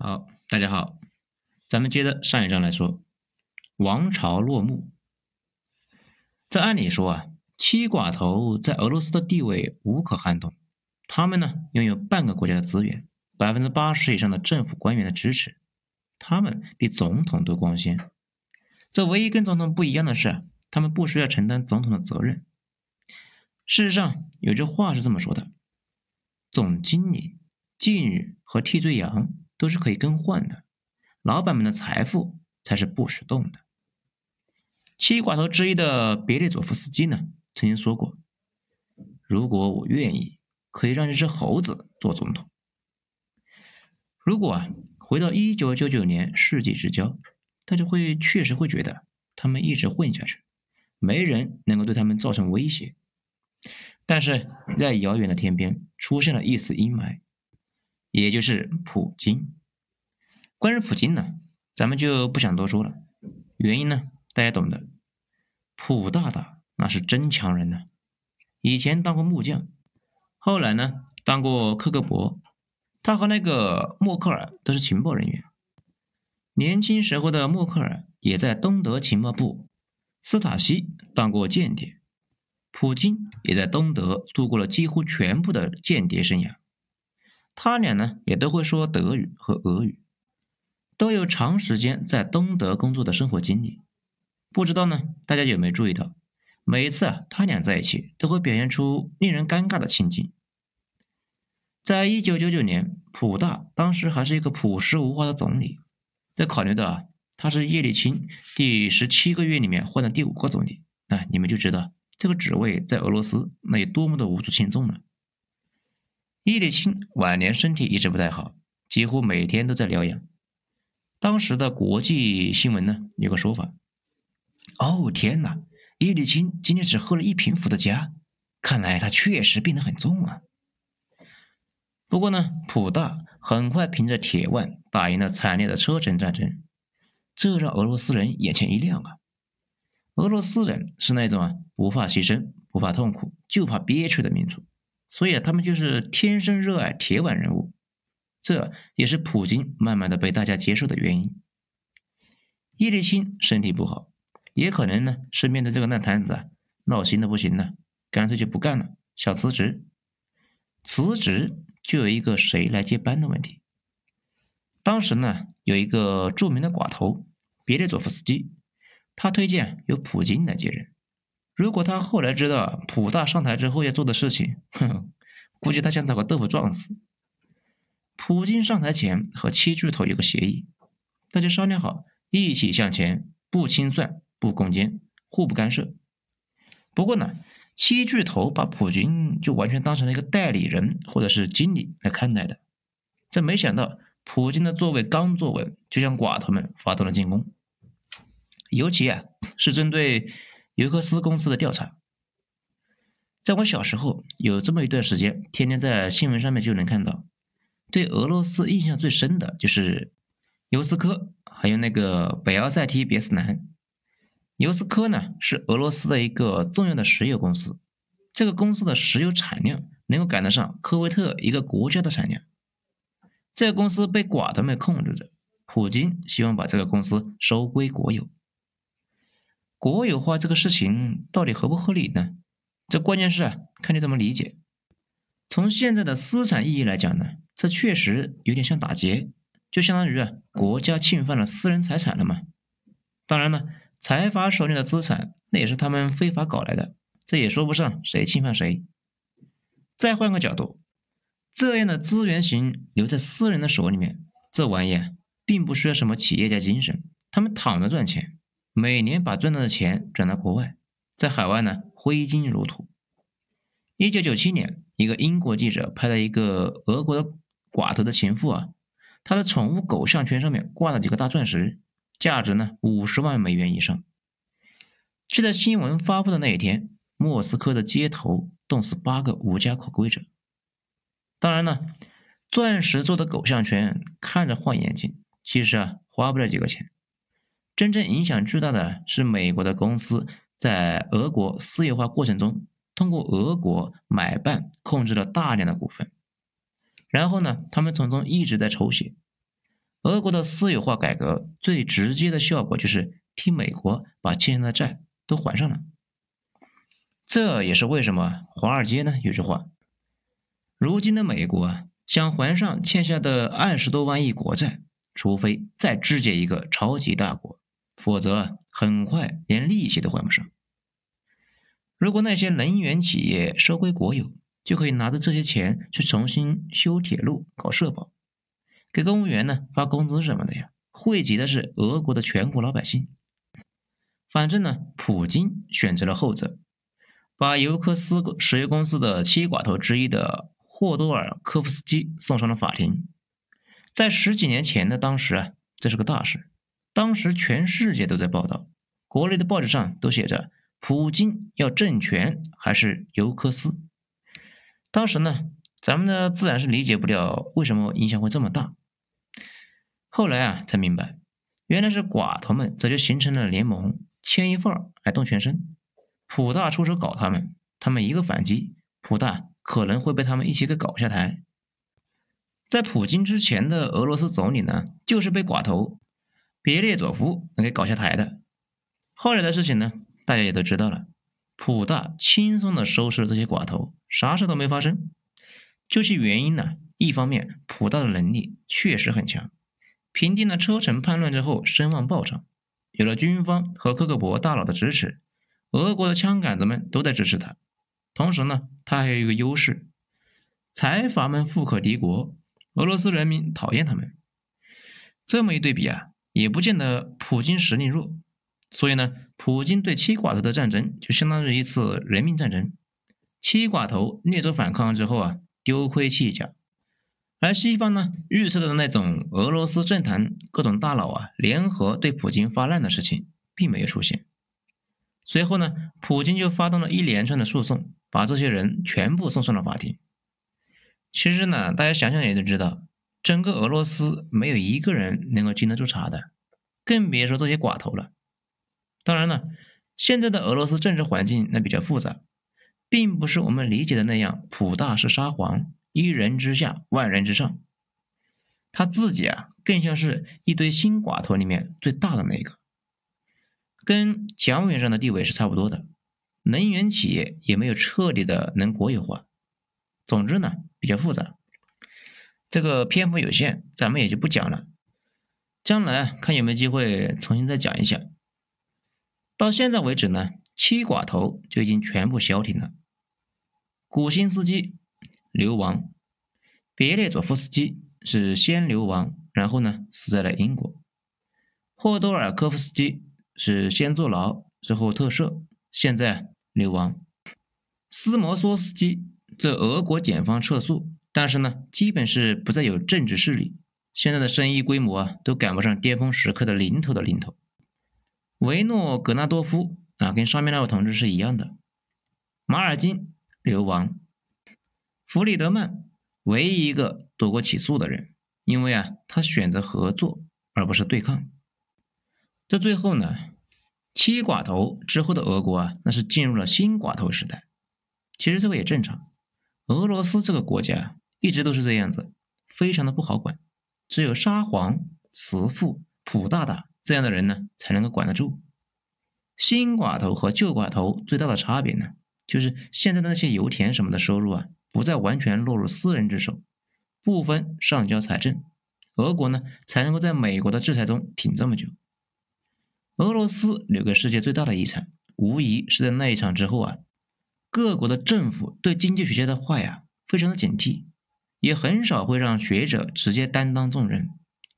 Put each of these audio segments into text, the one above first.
好，大家好，咱们接着上一章来说，王朝落幕。这按理说啊，七寡头在俄罗斯的地位无可撼动，他们呢拥有半个国家的资源，百分之八十以上的政府官员的支持，他们比总统都光鲜。这唯一跟总统不一样的是，他们不需要承担总统的责任。事实上，有句话是这么说的：总经理、妓女和替罪羊。都是可以更换的，老板们的财富才是不许动的。七寡头之一的别列佐夫斯基呢，曾经说过：“如果我愿意，可以让这只猴子做总统。”如果啊，回到一九九九年世纪之交，大家会确实会觉得他们一直混下去，没人能够对他们造成威胁。但是在遥远的天边出现了一丝阴霾。也就是普京。关于普京呢，咱们就不想多说了。原因呢，大家懂的。普大大那是真强人呢，以前当过木匠，后来呢当过克格勃。他和那个默克尔都是情报人员。年轻时候的默克尔也在东德情报部斯塔西当过间谍。普京也在东德度过了几乎全部的间谍生涯。他俩呢也都会说德语和俄语，都有长时间在东德工作的生活经历。不知道呢，大家有没有注意到，每次啊他俩在一起都会表现出令人尴尬的情景。在一九九九年，普大当时还是一个朴实无华的总理，在考虑到啊他是叶利钦第十七个月里面换的第五个总理，那你们就知道这个职位在俄罗斯那有多么的无足轻重了。叶利钦晚年身体一直不太好，几乎每天都在疗养。当时的国际新闻呢有个说法：“哦天哪，叶利钦今天只喝了一瓶伏特加，看来他确实病得很重啊。”不过呢，普大很快凭着铁腕打赢了惨烈的车臣战争，这让俄罗斯人眼前一亮啊！俄罗斯人是那种啊不怕牺牲、不怕痛苦、就怕憋屈的民族。所以啊他们就是天生热爱铁腕人物，这也是普京慢慢的被大家接受的原因。叶利钦身体不好，也可能呢是面对这个烂摊子啊，闹心的不行了，干脆就不干了，想辞职。辞职就有一个谁来接班的问题。当时呢有一个著名的寡头别列佐夫斯基，他推荐由普京来接任。如果他后来知道普大上台之后要做的事情，哼，估计他想找个豆腐撞死。普京上台前和七巨头有个协议，大家商量好一起向前，不清算，不攻坚，互不干涉。不过呢，七巨头把普京就完全当成了一个代理人或者是经理来看待的。这没想到，普京的座位刚坐稳，就向寡头们发动了进攻，尤其啊是针对。尤克斯公司的调查，在我小时候有这么一段时间，天天在新闻上面就能看到。对俄罗斯印象最深的就是尤斯科，还有那个北奥塞梯别斯南。尤斯科呢是俄罗斯的一个重要的石油公司，这个公司的石油产量能够赶得上科威特一个国家的产量。这个公司被寡头们控制着，普京希望把这个公司收归国有。国有化这个事情到底合不合理呢？这关键是啊，看你怎么理解。从现在的私产意义来讲呢，这确实有点像打劫，就相当于啊，国家侵犯了私人财产了嘛。当然了，财阀手里的资产那也是他们非法搞来的，这也说不上谁侵犯谁。再换个角度，这样的资源型留在私人的手里面，这玩意并不需要什么企业家精神，他们躺着赚钱。每年把赚到的钱转到国外，在海外呢挥金如土。一九九七年，一个英国记者拍了一个俄国的寡头的情妇啊，他的宠物狗项圈上面挂了几个大钻石，价值呢五十万美元以上。就在新闻发布的那一天，莫斯科的街头冻死八个无家可归者。当然了，钻石做的狗项圈看着晃眼睛，其实啊花不了几个钱。真正影响巨大的是美国的公司在俄国私有化过程中，通过俄国买办控制了大量的股份，然后呢，他们从中一直在抽血。俄国的私有化改革最直接的效果就是替美国把欠下的债都还上了。这也是为什么华尔街呢有句话：如今的美国啊，想还上欠下的二十多万亿国债，除非再肢解一个超级大国，否则很快连利息都还不上。如果那些能源企业收归国有，就可以拿着这些钱去重新修铁路、搞社保，给公务员呢发工资什么的呀，惠及的是俄国的全国老百姓。反正呢，普京选择了后者。把尤科斯石油公司的七寡头之一的霍多尔科夫斯基送上了法庭。在十几年前的当时啊，这是个大事，当时全世界都在报道，国内的报纸上都写着“普京要政权还是尤科斯”。当时呢，咱们呢自然是理解不了为什么影响会这么大。后来啊，才明白，原来是寡头们早就形成了联盟，牵一份儿还动全身。普大出手搞他们，他们一个反击，普大可能会被他们一起给搞下台。在普京之前的俄罗斯总理呢，就是被寡头别列佐夫能给搞下台的。后来的事情呢，大家也都知道了。普大轻松的收拾了这些寡头，啥事都没发生。究其原因呢，一方面普大的能力确实很强，平定了车臣叛乱之后声望暴涨，有了军方和克格勃大佬的支持。俄国的枪杆子们都在支持他，同时呢，他还有一个优势，财阀们富可敌国，俄罗斯人民讨厌他们。这么一对比啊，也不见得普京实力弱。所以呢，普京对七寡头的战争就相当于一次人民战争。七寡头略作反抗之后啊，丢盔弃甲，而西方呢预测的那种俄罗斯政坛各种大佬啊联合对普京发难的事情，并没有出现。随后呢，普京就发动了一连串的诉讼，把这些人全部送上了法庭。其实呢，大家想想也就知道，整个俄罗斯没有一个人能够经得住查的，更别说这些寡头了。当然了，现在的俄罗斯政治环境那比较复杂，并不是我们理解的那样，普大是沙皇，一人之下，万人之上。他自己啊，更像是一堆新寡头里面最大的那个。跟蒋委员长的地位是差不多的，能源企业也没有彻底的能国有化。总之呢，比较复杂。这个篇幅有限，咱们也就不讲了。将来看有没有机会重新再讲一下。到现在为止呢，七寡头就已经全部消停了。古辛斯基流亡，别列佐夫斯基是先流亡，然后呢死在了英国。霍多尔科夫斯基。是先坐牢，之后特赦，现在流亡。斯摩索斯基这俄国检方撤诉，但是呢，基本是不再有政治势力。现在的生意规模啊，都赶不上巅峰时刻的零头的零头。维诺格纳多夫啊，跟上面那位同志是一样的。马尔金流亡。弗里德曼唯一一个躲过起诉的人，因为啊，他选择合作而不是对抗。这最后呢，七寡头之后的俄国啊，那是进入了新寡头时代。其实这个也正常，俄罗斯这个国家一直都是这样子，非常的不好管，只有沙皇、慈父、普大大这样的人呢，才能够管得住。新寡头和旧寡头最大的差别呢，就是现在的那些油田什么的收入啊，不再完全落入私人之手，部分上交财政，俄国呢才能够在美国的制裁中挺这么久。俄罗斯留给世界最大的遗产，无疑是在那一场之后啊，各国的政府对经济学家的话呀，非常的警惕，也很少会让学者直接担当重任，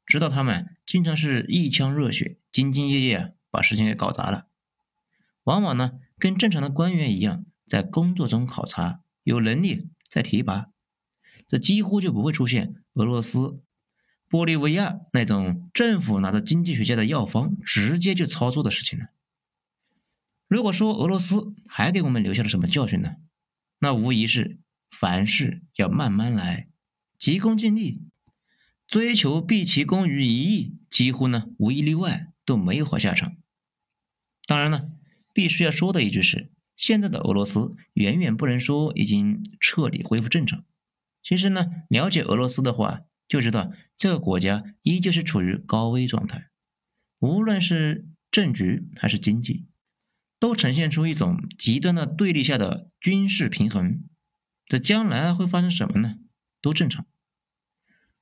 知道他们经常是一腔热血、兢兢业业，把事情给搞砸了。往往呢，跟正常的官员一样，在工作中考察，有能力再提拔，这几乎就不会出现俄罗斯。玻利维亚那种政府拿着经济学家的药方直接就操作的事情了？如果说俄罗斯还给我们留下了什么教训呢？那无疑是凡事要慢慢来，急功近利，追求毕其功于一役，几乎呢无一例外都没有好下场。当然了，必须要说的一句是，现在的俄罗斯远远不能说已经彻底恢复正常。其实呢，了解俄罗斯的话。就知道这个国家依旧是处于高危状态，无论是政局还是经济，都呈现出一种极端的对立下的军事平衡。这将来会发生什么呢？都正常。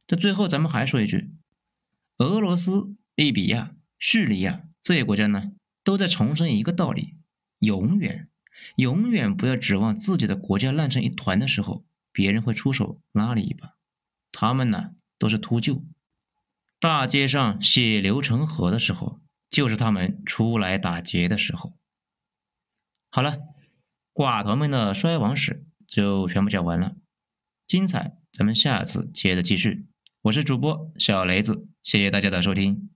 这最后咱们还说一句，俄罗斯、利比亚、叙利亚这些国家呢，都在重申一个道理：永远、永远不要指望自己的国家烂成一团的时候，别人会出手拉你一把。他们呢？都是秃鹫，大街上血流成河的时候，就是他们出来打劫的时候。好了，寡头们的衰亡史就全部讲完了，精彩咱们下次接着继续。我是主播小雷子，谢谢大家的收听。